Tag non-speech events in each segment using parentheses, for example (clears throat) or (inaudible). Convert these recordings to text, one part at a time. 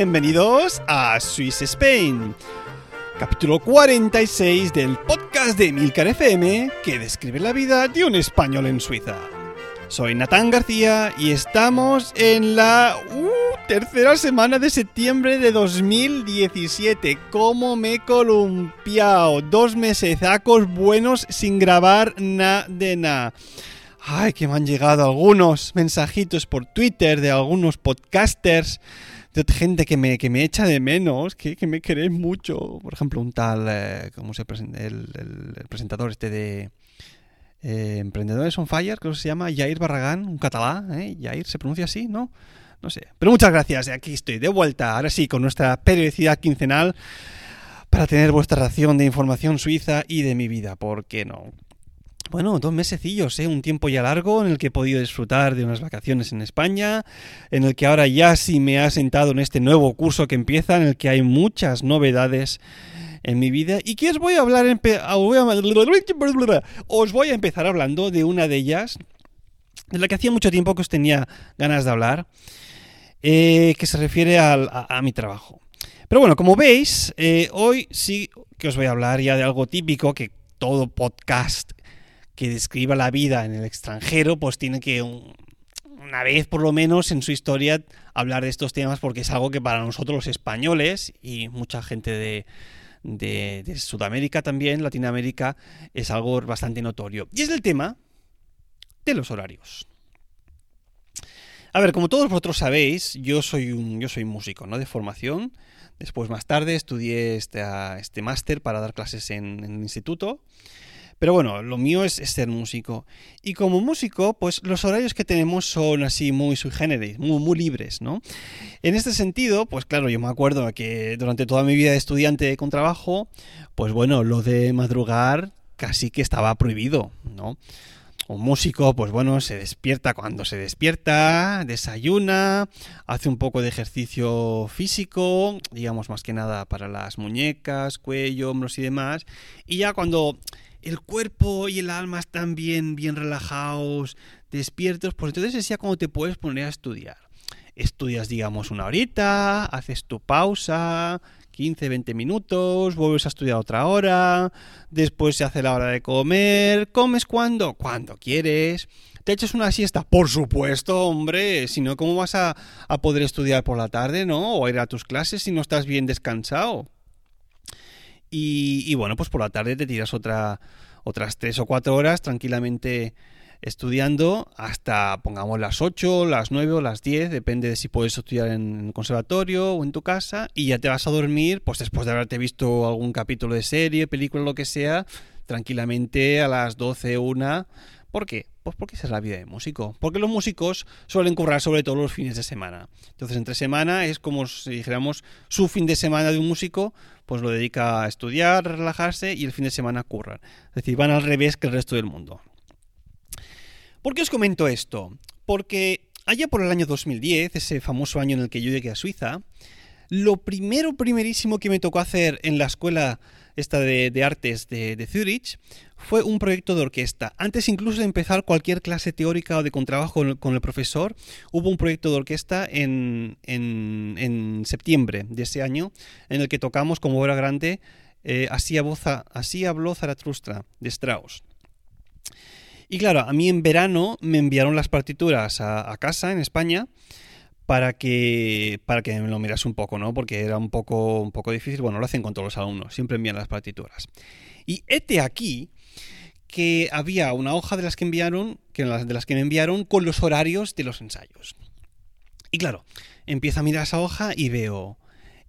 Bienvenidos a Swiss Spain, capítulo 46 del podcast de Milcar FM que describe la vida de un español en Suiza. Soy Natán García y estamos en la uh, tercera semana de septiembre de 2017. ¿Cómo me he columpiado? Dos mesecacos buenos sin grabar nada de nada. Ay, que me han llegado algunos mensajitos por Twitter de algunos podcasters, de gente que me, que me echa de menos, que, que me queréis mucho. Por ejemplo, un tal, eh, ¿cómo se presenta? El, el- presentador este de eh, Emprendedores on Fire, creo que se llama Jair Barragán, un catalá, ¿eh? Jair, ¿se pronuncia así? ¿No? No sé. Pero muchas gracias, aquí estoy de vuelta, ahora sí, con nuestra periodicidad quincenal para tener vuestra ración de información suiza y de mi vida, ¿por qué no? Bueno, dos mesecillos, ¿eh? un tiempo ya largo en el que he podido disfrutar de unas vacaciones en España, en el que ahora ya sí me ha sentado en este nuevo curso que empieza, en el que hay muchas novedades en mi vida y que os voy a hablar, (laughs) os voy a empezar hablando de una de ellas, de la que hacía mucho tiempo que os tenía ganas de hablar, eh, que se refiere a mi trabajo. Pero bueno, como veis, eh, hoy sí que os voy a hablar ya de algo típico que todo podcast que describa la vida en el extranjero, pues tiene que un- una vez por lo menos en su historia hablar de estos temas porque es algo que para nosotros los españoles y mucha gente de, de- Sudamérica también, Latinoamérica, es algo bastante notorio. Y es el tema de los horarios. A ver, como todos vosotros sabéis, yo soy un, yo soy músico, ¿no? De formación. Después, más tarde, estudié este, este máster para dar clases en, en el instituto. Pero bueno, lo mío es, ser músico. Y como músico, pues los horarios que tenemos son así muy sui generis, muy, muy libres, ¿no? En este sentido, pues claro, yo me acuerdo que durante toda mi vida de estudiante con trabajo, pues bueno, lo de madrugar casi que estaba prohibido, ¿no? Un músico, pues bueno, se despierta cuando se despierta, desayuna, hace un poco de ejercicio físico, digamos más que nada para las muñecas, cuello, hombros y demás, y ya cuando el cuerpo y el alma están bien, bien relajados, despiertos, pues entonces es ya cuando te puedes poner a estudiar. Estudias, digamos, una horita, haces tu pausa, 15, 20 minutos, vuelves a estudiar otra hora, después se hace la hora de comer, comes cuando, cuando quieres, te echas una siesta, por supuesto, hombre, si no, ¿cómo vas a, a poder estudiar por la tarde, no? O ir a tus clases si no estás bien descansado. Y, bueno, pues por la tarde te tiras otra, otras 3 o 4 horas tranquilamente estudiando hasta, pongamos, las 8, las 9 o las 10, depende de si puedes estudiar en el conservatorio o en tu casa, y ya te vas a dormir, pues después de haberte visto algún capítulo de serie, película, lo que sea, tranquilamente a las 12, 1. ¿Por qué? Pues porque esa es la vida de músico. Porque los músicos suelen currar sobre todo los fines de semana. Entonces, entre semana es como si dijéramos su fin de semana de un músico, pues lo dedica a estudiar, relajarse y el fin de semana curran. Es decir, van al revés que el resto del mundo. ¿Por qué os comento esto? Porque allá por el año 2010, ese famoso año en el que yo llegué a Suiza, lo primero, primerísimo que me tocó hacer en la escuela esta de, artes de, de, Zurich fue un proyecto de orquesta. Antes incluso de empezar cualquier clase teórica o de contrabajo con el, profesor, hubo un proyecto de orquesta en, en, en, septiembre de ese año en el que tocamos como obra grande eh, así, así habló Zaratustra de Strauss. Y claro, a mí en verano me enviaron las partituras a, a casa en España para que para que lo miras un poco, ¿no? Porque era un poco un poco difícil. Bueno, lo hacen con todos los alumnos, siempre envían las partituras. Y este aquí que había una hoja de las que enviaron, que de las que me enviaron con los horarios de los ensayos. Y claro, empiezo a mirar esa hoja y veo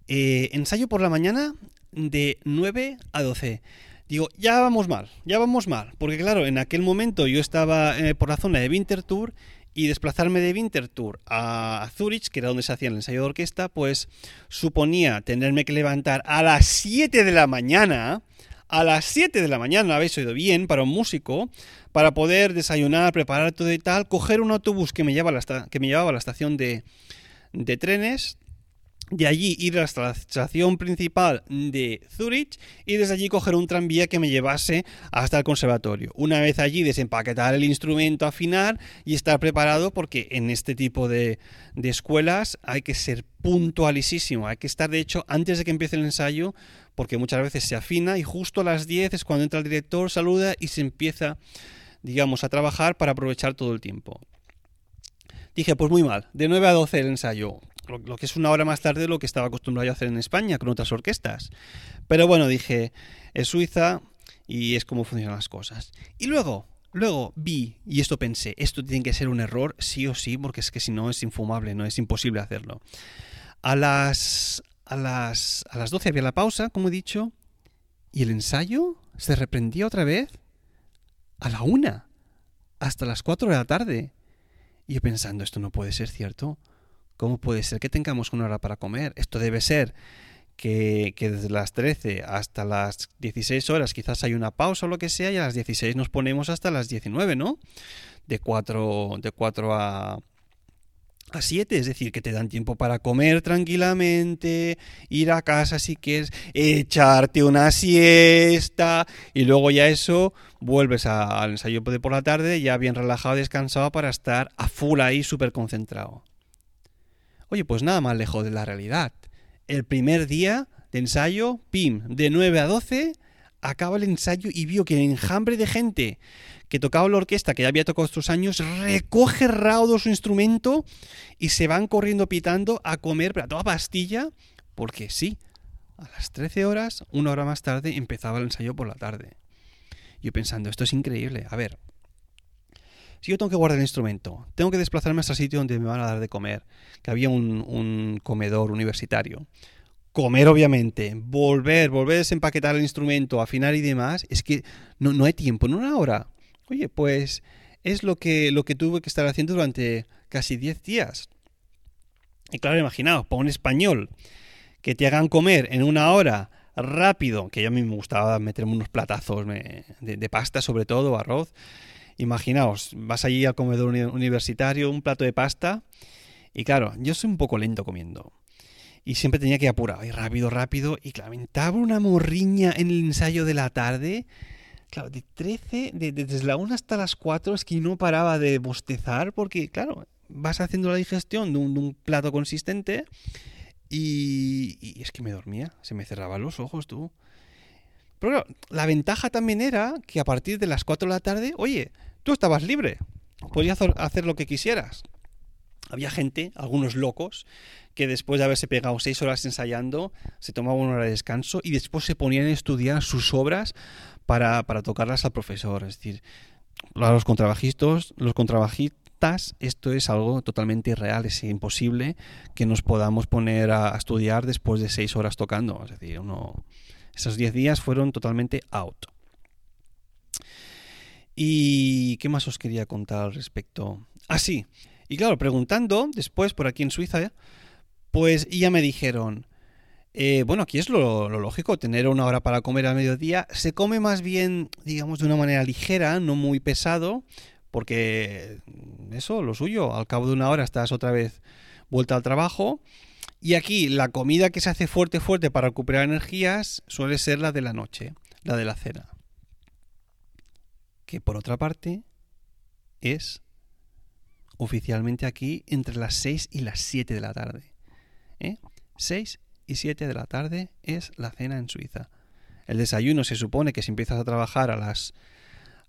eh, ensayo por la mañana de 9 a 12. Digo, ya vamos mal, ya vamos mal. Porque claro, en aquel momento yo estaba eh, por la zona de Winterthur y desplazarme de Winterthur a Zurich, que era donde se hacía el ensayo de orquesta, pues suponía tenerme que levantar a las 7 de la mañana. A las 7 de la mañana, habéis oído bien, para un músico, para poder desayunar, preparar todo y tal, coger un autobús que me, lleva que me llevaba a la estación de, de trenes de allí ir hasta la estación principal de Zurich y desde allí coger un tranvía que me llevase hasta el conservatorio. Una vez allí desempaquetar el instrumento, afinar y estar preparado porque en este tipo de, de escuelas hay que ser puntualísimo, hay que estar de hecho antes de que empiece el ensayo porque muchas veces se afina y justo a las 10 es cuando entra el director, saluda y se empieza digamos a trabajar para aprovechar todo el tiempo. Dije, pues muy mal, de 9 a 12 el ensayo lo, que es una hora más tarde de lo que estaba acostumbrado a hacer en España con otras orquestas. Pero bueno, dije, es Suiza y es como funcionan las cosas. Y luego, luego vi, y esto pensé, esto tiene que ser un error sí o sí, porque es que si no es infumable, no es imposible hacerlo. A las, a las, a las 12 había la pausa, como he dicho, y el ensayo se reprendía otra vez a la una, hasta las 4 de la tarde. Y yo pensando, esto no puede ser cierto. ¿Cómo puede ser que tengamos una hora para comer? Esto debe ser que, desde las 13 hasta las 16 horas quizás hay una pausa o lo que sea y a las 16 nos ponemos hasta las 19, ¿no? De 4, de 4 a, a 7, es decir, que te dan tiempo para comer tranquilamente, ir a casa si quieres, echarte una siesta y luego ya eso vuelves al ensayo por la tarde ya bien relajado, descansado para estar a full ahí súper concentrado. Oye, pues nada más lejos de la realidad. El primer día de ensayo, pim, de 9 a 12, acaba el ensayo y vio que el enjambre de gente que tocaba la orquesta, que ya había tocado estos años, recoge raudo su instrumento y se van corriendo pitando a comer a toda pastilla, porque sí, a las 13 horas, una hora más tarde, empezaba el ensayo por la tarde. Yo pensando, esto es increíble. A ver, si yo tengo que guardar el instrumento, tengo que desplazarme hasta el sitio donde me van a dar de comer, que había un, comedor universitario, comer obviamente, volver, volver a desempaquetar el instrumento, afinar y demás, es que no, no hay tiempo, no una hora. Oye, pues es lo que, lo que tuve que estar haciendo durante casi 10 días. Y claro, imaginaos, para un español, que te hagan comer en una hora rápido, que a mí me gustaba meterme unos platazos de pasta sobre todo, arroz, Imaginaos, vas allí al comedor universitario, un plato de pasta, y claro, yo soy un poco lento comiendo. Y siempre tenía que apurar, y rápido, rápido, y claro, una morriña en el ensayo de la tarde. Claro, de 13, de, desde la 1 hasta las 4 es que no paraba de bostezar, porque claro, vas haciendo la digestión de un, plato consistente, y, y, es que me dormía, se me cerraban los ojos, tú. Pero la ventaja también era que a partir de las 4 de la tarde, oye, tú estabas libre, podías hacer lo que quisieras. Había gente, algunos locos, que después de haberse pegado 6 horas ensayando, se tomaban una hora de descanso y después se ponían a estudiar sus obras para, tocarlas al profesor. Es decir, los contrabajistas, los contrabajistas, esto es algo totalmente irreal, es imposible que nos podamos poner a estudiar después de 6 horas tocando. Es decir, uno esos 10 días fueron totalmente out. ¿Y qué más os quería contar al respecto? Ah, sí. Y claro, preguntando después por aquí en Suiza, pues ya me dijeron, eh, bueno, aquí es lo, lógico, tener una hora para comer a mediodía. Se come más bien, digamos, de una manera ligera, no muy pesado, porque eso, lo suyo, al cabo de una hora estás otra vez vuelta al trabajo y aquí la comida que se hace fuerte, fuerte para recuperar energías suele ser la de la noche, la de la cena. Que por otra parte es oficialmente aquí entre las 6 y las 7 de la tarde. ¿eh? 6 y 7 de la tarde es la cena en Suiza. El desayuno se supone que si empiezas a trabajar a las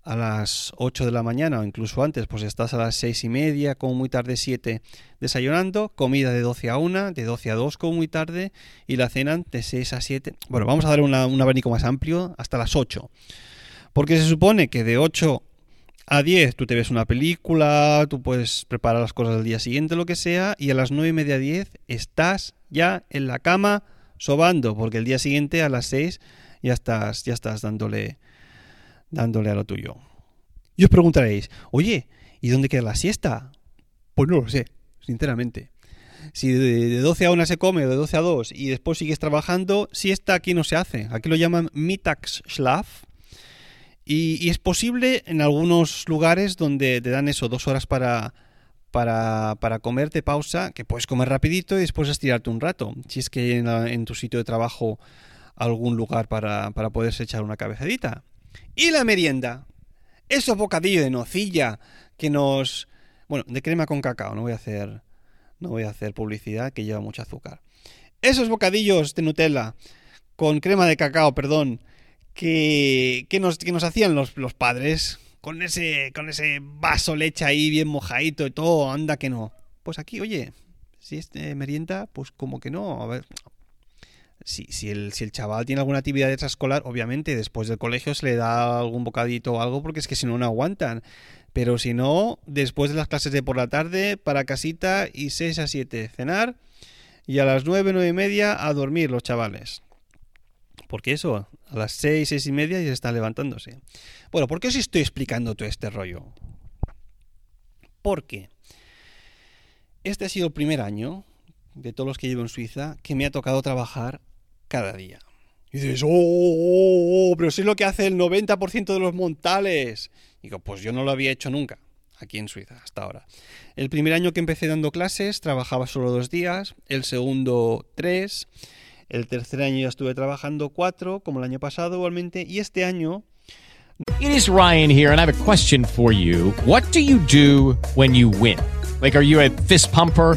a las 8 de la mañana o incluso antes, pues estás a las 6 y media, como muy tarde 7, desayunando, comida de 12 a 1, de 12 a 2 como muy tarde, y la cena de 6 a 7. Bueno, vamos a dar una, un abanico más amplio hasta las 8. Porque se supone que de 8 a 10 tú te ves una película, tú puedes preparar las cosas del día siguiente, lo que sea, y a las 9 y media 10 estás ya en la cama sobando, porque el día siguiente a las 6 ya estás, ya estás dándole dándole a lo tuyo. Y os preguntaréis, oye, ¿y dónde queda la siesta? Pues no lo sé, sinceramente. Si de 12 a 1 se come de 12 a 2 y después sigues trabajando, siesta aquí no se hace. Aquí lo llaman Mittagsschlaf. Y, y es posible en algunos lugares donde te dan eso, dos horas para, para, para comerte pausa, que puedes comer rapidito y después estirarte un rato. Si es que en, en tu sitio de trabajo algún lugar para, para poderse echar una cabezadita. Y la merienda. Esos bocadillos de nocilla que nos... Bueno, de crema con cacao, no voy a hacer... No voy a hacer publicidad que lleva mucho azúcar. Esos bocadillos de Nutella con crema de cacao, perdón, que, que, nos, que nos hacían los, los padres con ese, con ese vaso leche ahí bien mojadito y todo, anda que no. Pues aquí, oye, si es merienda, pues como que no. A ver, si, si, el, si el chaval tiene alguna actividad extraescolar, obviamente después del colegio se le da algún bocadito o algo porque es que si no, no aguantan. Pero si no, después de las clases de por la tarde, para casita y 6 a 7 cenar y a las 9, 9 y media a dormir los chavales. Porque eso, a las 6, 6 y media ya está levantándose. Bueno, ¿por qué os estoy explicando todo este rollo? Porque este ha sido el primer año de todos los que llevo en Suiza que me ha tocado trabajar cada día. Y dices, oh, oh, oh, pero eso es lo que hace el 90% de los montales. Y digo, pues yo no lo había hecho nunca aquí en Suiza hasta ahora. El primer año que empecé dando clases trabajaba solo dos días, el segundo tres, el tercer año ya estuve trabajando cuatro, como el año pasado igualmente, y este año... It is Ryan here, and I have a question for you. What do you do when you win? Like, are you a fist pumper?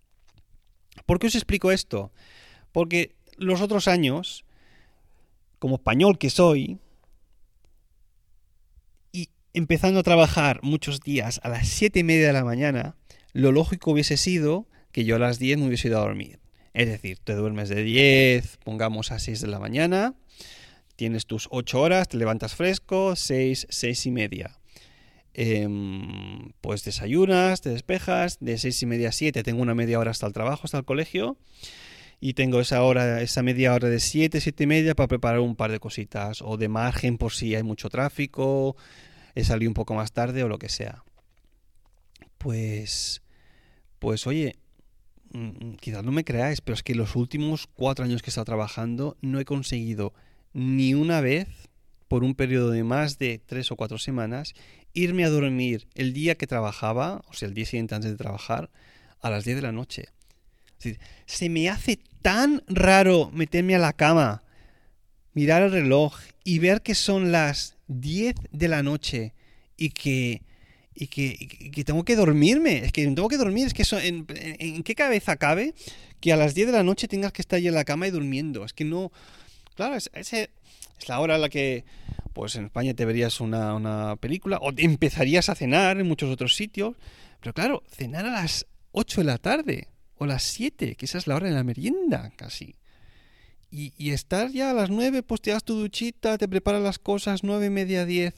¿Por qué os explico esto? Porque los otros años, como español que soy, y empezando a trabajar muchos días a las siete y media de la mañana, lo lógico hubiese sido que yo a las 10 me hubiese ido a dormir. Es decir, te duermes de 10, pongamos a 6 de la mañana, tienes tus 8 horas, te levantas fresco, 6, 6 y media. Eh, pues desayunas, te despejas, de 6 y media a 7 tengo una media hora hasta el trabajo, hasta el colegio, y tengo esa hora, esa media hora de 7, 7 y media para preparar un par de cositas, o de margen por si hay mucho tráfico, he salido un poco más tarde o lo que sea. Pues, pues oye, quizás no me creáis, pero es que los últimos cuatro años que he estado trabajando no he conseguido ni una vez, por un periodo de más de tres o cuatro semanas, irme a dormir el día que trabajaba, o sea, el día siguiente antes de trabajar, a las 10 de la noche. Decir, se me hace tan raro meterme a la cama, mirar el reloj y ver que son las 10 de la noche y que, y que, y que tengo que dormirme. Es que tengo que dormir. Es que eso, en, en, qué cabeza cabe que a las 10 de la noche tengas que estar ahí en la cama y durmiendo? Es que no. Claro, es, es, es la hora en la que pues en España te verías una, una, película o empezarías a cenar en muchos otros sitios. Pero claro, cenar a las 8 de la tarde o las 7, que esa es la hora de la merienda casi. Y, y estar ya a las 9, pues te das tu duchita, te preparas las cosas, 9 y media, 10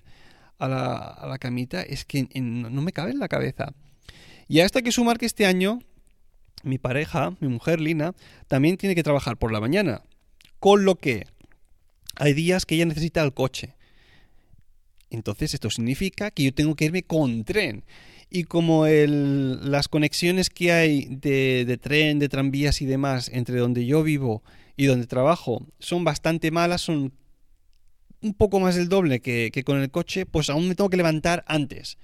a la, a la camita, es que no me cabe en la cabeza. Y a esto hay que sumar que este año mi pareja, mi mujer Lina, también tiene que trabajar por la mañana. Con lo que hay días que ella necesita el coche. Entonces esto significa que yo tengo que irme con tren. Y como el, las conexiones que hay de, tren, de tranvías y demás entre donde yo vivo y donde trabajo son bastante malas, son un poco más del doble que, que con el coche, pues aún me tengo que levantar antes.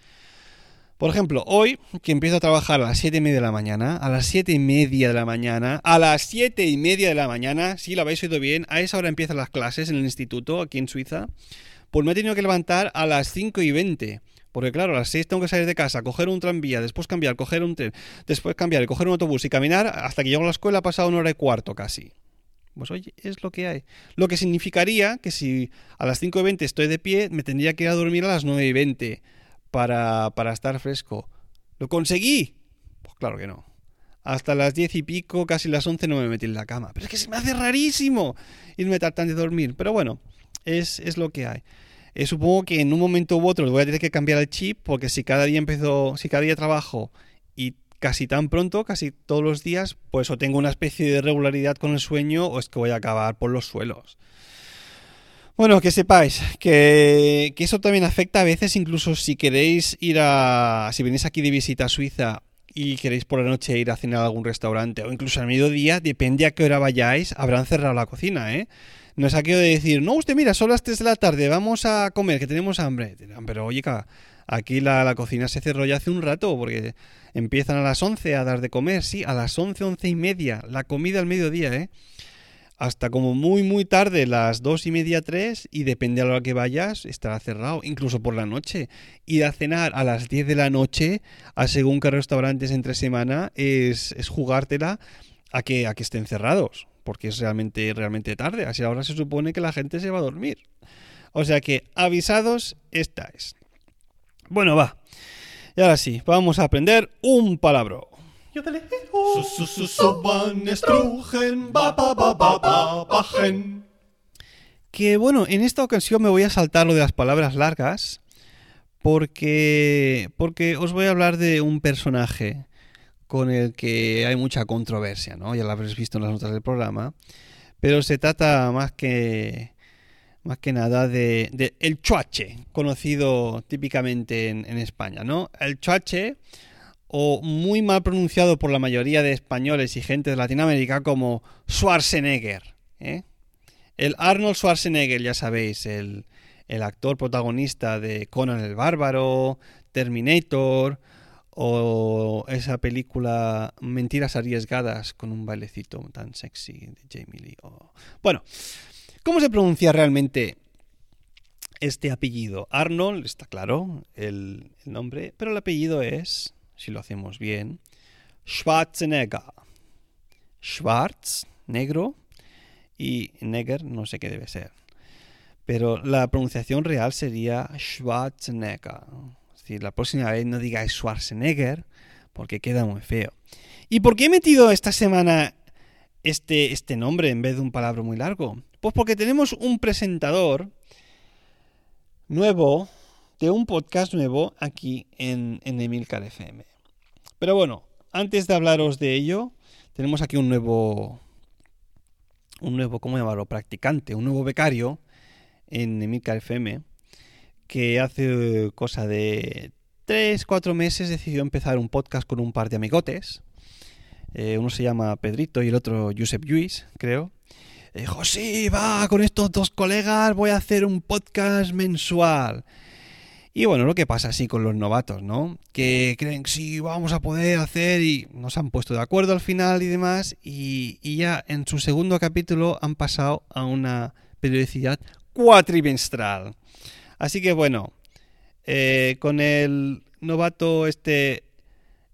Por ejemplo, hoy que empiezo a trabajar a las 7 y media de la mañana, a las 7 y media de la mañana, a las 7 y media de la mañana, si lo habéis oído bien, a esa hora empiezan las clases en el instituto aquí en Suiza, pues me he tenido que levantar a las 5 y 20. Porque claro, a las 6 tengo que salir de casa, coger un tranvía, después cambiar, coger un tren, después cambiar, coger un autobús y caminar hasta que llego a la escuela ha pasado una hora y cuarto casi. Pues oye, es lo que hay. Lo que significaría que si a las 5 y 20 estoy de pie, me tendría que ir a dormir a las 9 y 20 para, para estar fresco. ¿Lo conseguí? Pues claro que no. Hasta las 10 y pico, casi las 11 no me metí en la cama. Pero es que se me hace rarísimo irme tan de dormir. Pero bueno, es, es lo que hay. Eh, supongo que en un momento u otro voy a tener que cambiar el chip porque si cada día empiezo, si cada día trabajo y casi tan pronto, casi todos los días, pues o tengo una especie de regularidad con el sueño o es que voy a acabar por los suelos. Bueno, que sepáis que, que, eso también afecta a veces, incluso si queréis ir a. Si venís aquí de visita a Suiza y queréis por la noche ir a cenar a algún restaurante o incluso al mediodía, depende a qué hora vayáis, habrán cerrado la cocina, ¿eh? No es aquello de decir, no, usted mira, son las 3 de la tarde, vamos a comer, que tenemos hambre. Pero oye, aquí la, la, cocina se cerró ya hace un rato, porque empiezan a las 11 a dar de comer, sí, a las 11, 11 y media, la comida al mediodía, ¿eh? hasta como muy muy tarde, las dos y media, tres, y depende a la hora que vayas, estará cerrado, incluso por la noche. Ir a cenar a las 10 de la noche, a según qué restaurantes entre semana, es, es jugártela a que, a que estén cerrados, porque es realmente, realmente tarde, así ahora se supone que la gente se va a dormir. O sea que, avisados estáis. Bueno, va. Y ahora sí, vamos a aprender un palabra. Que bueno, en esta ocasión me voy a saltar lo de las palabras largas porque porque os voy a hablar de un personaje con el que hay mucha controversia, ¿no? Ya lo habréis visto en las notas del programa, pero se trata más que más que nada de, de el chuache, conocido típicamente en, España, ¿no? El chuache o muy mal pronunciado por la mayoría de españoles y gente de Latinoamérica como Schwarzenegger. ¿eh? El Arnold Schwarzenegger, ya sabéis, el, el, actor protagonista de Conan el Bárbaro, Terminator o esa película Mentiras Arriesgadas con un bailecito tan sexy de Jamie Lee. Bueno, ¿cómo se pronuncia realmente este apellido? Arnold, está claro el, el nombre, pero el apellido es si lo hacemos bien. Schwarzenegger. Schwarz, negro, y Neger, no sé qué debe ser. Pero la pronunciación real sería Schwarzenegger. Decir, la próxima vez no digáis Schwarzenegger, porque queda muy feo. ¿Y por qué he metido esta semana este, este nombre en vez de un palabra muy largo? Pues porque tenemos un presentador nuevo de un podcast nuevo aquí en, en Emilcar FM. Pero bueno, antes de hablaros de ello, tenemos aquí un nuevo, un nuevo, ¿cómo llamarlo? Practicante, un nuevo becario en Emilcar FM que hace cosa de 3, 4 meses decidió empezar un podcast con un par de amigotes. Eh, uno se llama Pedrito y el otro Josep Lluís, creo. dijo, sí, va, con estos dos colegas voy a hacer un podcast mensual. Y bueno, lo que pasa así con los novatos, ¿no? Que creen que sí, vamos a poder hacer y nos han puesto de acuerdo al final y demás. Y, ya en su segundo capítulo han pasado a una periodicidad cuatrimestral. Así que bueno, eh, con el novato este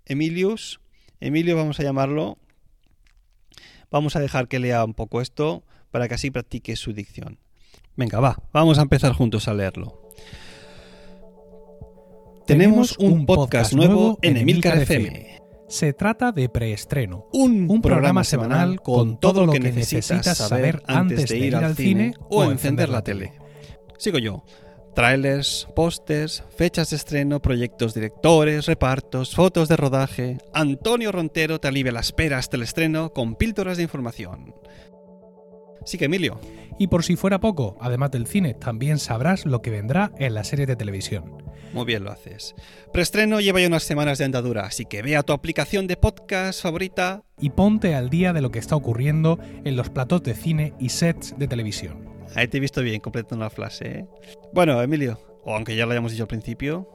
Emilius, Emilio vamos a llamarlo, vamos a dejar que lea un poco esto para que así practique su dicción. Venga, va, vamos a empezar juntos a leerlo. Tenemos un podcast nuevo en Emilcar FM. Se trata de Preestreno, un, un programa semanal con todo lo que necesitas saber antes de ir al cine o encender la tele. Sigo yo. Trailers, pósters, fechas de estreno, proyectos directores, repartos, fotos de rodaje. Antonio Rontero te alivia las peras del estreno con píldoras de información. Sí que Emilio. Y por si fuera poco, además del cine, también sabrás lo que vendrá en la serie de televisión. Muy bien lo haces. Preestreno lleva ya unas semanas de andadura, así que ve a tu aplicación de podcast favorita y ponte al día de lo que está ocurriendo en los platos de cine y sets de televisión. Ahí te he visto bien completando la frase. ¿eh? Bueno, Emilio, o aunque ya lo hayamos dicho al principio.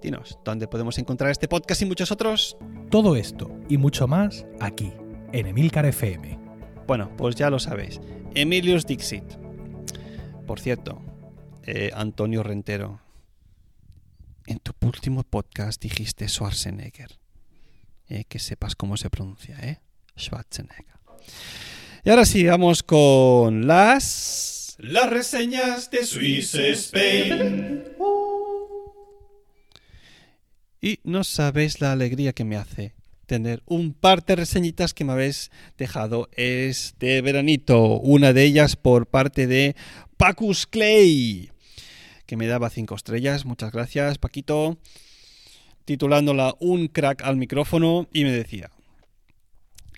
dinos, ¿dónde podemos encontrar este podcast y muchos otros? Todo esto y mucho más aquí, en Emilcar FM. Bueno, pues ya lo sabéis. Emilius Dixit. Por cierto, eh, Antonio Rentero, en tu último podcast dijiste Schwarzenegger. Eh, que sepas cómo se pronuncia, ¿eh? Schwarzenegger. Y ahora sí, vamos con las... Las reseñas de Swiss Spain. Y no sabéis la alegría que me hace tener un par de reseñitas que me habéis dejado este veranito. Una de ellas por parte de Pacus Clay, que me daba cinco estrellas. Muchas gracias, Paquito. Titulándola Un crack al micrófono y me decía.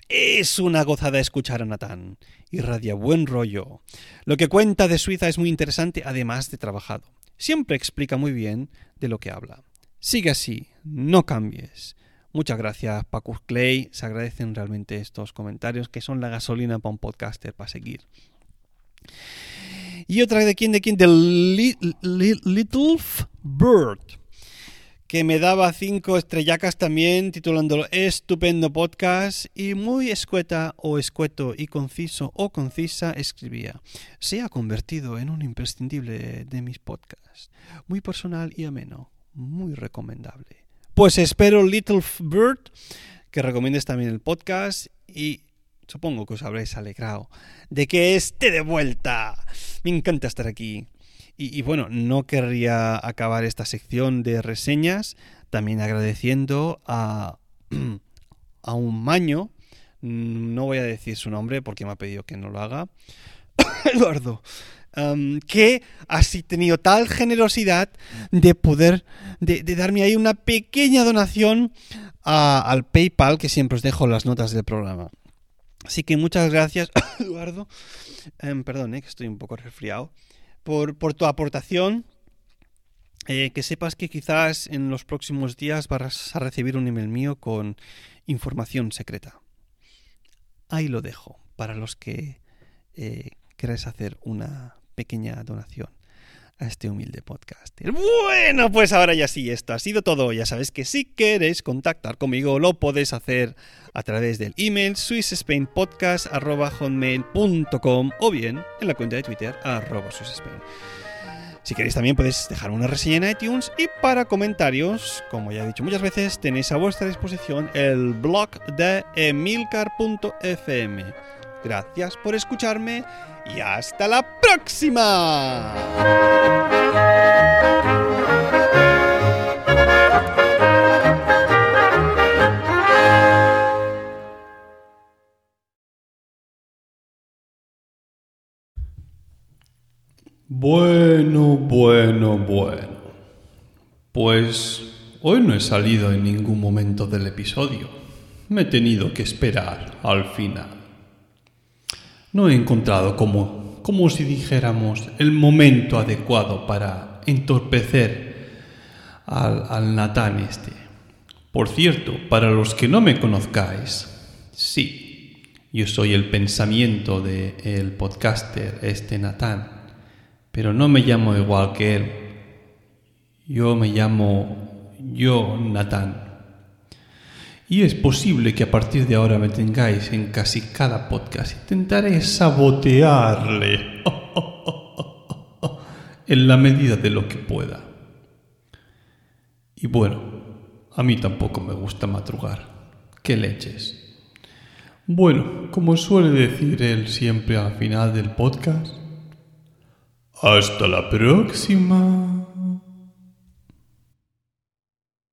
Es una gozada escuchar a Natán. Irradia buen rollo. Lo que cuenta de Suiza es muy interesante, además de trabajado. Siempre explica muy bien de lo que habla. Sigue así, no cambies. Muchas gracias, Pacus Clay. Se agradecen realmente estos comentarios que son la gasolina para un podcaster para seguir. Y otra de quién, de quién, de Li- Li- Little Bird, que me daba cinco estrellacas también, titulándolo Estupendo podcast y muy escueta o escueto y conciso o concisa escribía. Se ha convertido en un imprescindible de mis podcasts. Muy personal y ameno. Muy recomendable. Pues espero, Little Bird, que recomiendes también el podcast y supongo que os habréis alegrado de que esté de vuelta. Me encanta estar aquí. Y, bueno, no querría acabar esta sección de reseñas también agradeciendo a, (clears throat) a un maño, no voy a decir su nombre porque me ha pedido que no lo haga, (coughs) Eduardo, um, que ha si- tenido tal generosidad de poder, de, darme ahí una pequeña donación a- al PayPal, que siempre os dejo las notas del programa. Así que muchas gracias, (coughs) Eduardo. Em, perdón, eh, que estoy un poco resfriado. Por, por tu aportación. Eh, que sepas que quizás en los próximos días vas a recibir un email mío con información secreta. Ahí lo dejo para los que eh, queráis hacer una pequeña donación a este humilde podcast. Bueno, pues ahora ya sí, esto ha sido todo. Ya sabéis que si queréis contactar conmigo lo podéis hacer a través del email swissspainpodcast.com o bien en la cuenta de Twitter arroba. Si queréis también podéis dejar una reseña en iTunes y para comentarios, como ya he dicho muchas veces, tenéis a vuestra disposición el blog de emilcar.fm. Gracias por escucharme y hasta la próxima. Bueno, bueno, bueno. Pues hoy no he salido en ningún momento del episodio. Me he tenido que esperar al final. No he encontrado como, como si dijéramos, el momento adecuado para entorpecer al, al Natán este. Por cierto, para los que no me conozcáis, sí, yo soy el pensamiento del el podcaster este Natán pero no me llamo igual que él. Yo me llamo yo, Natán. Y es posible que a partir de ahora me tengáis en casi cada podcast. Intentaré sabotearle en la medida de lo que pueda. Y bueno, a mí tampoco me gusta madrugar. ¿Qué leches? Bueno, como suele decir él siempre al final del podcast, hasta la próxima.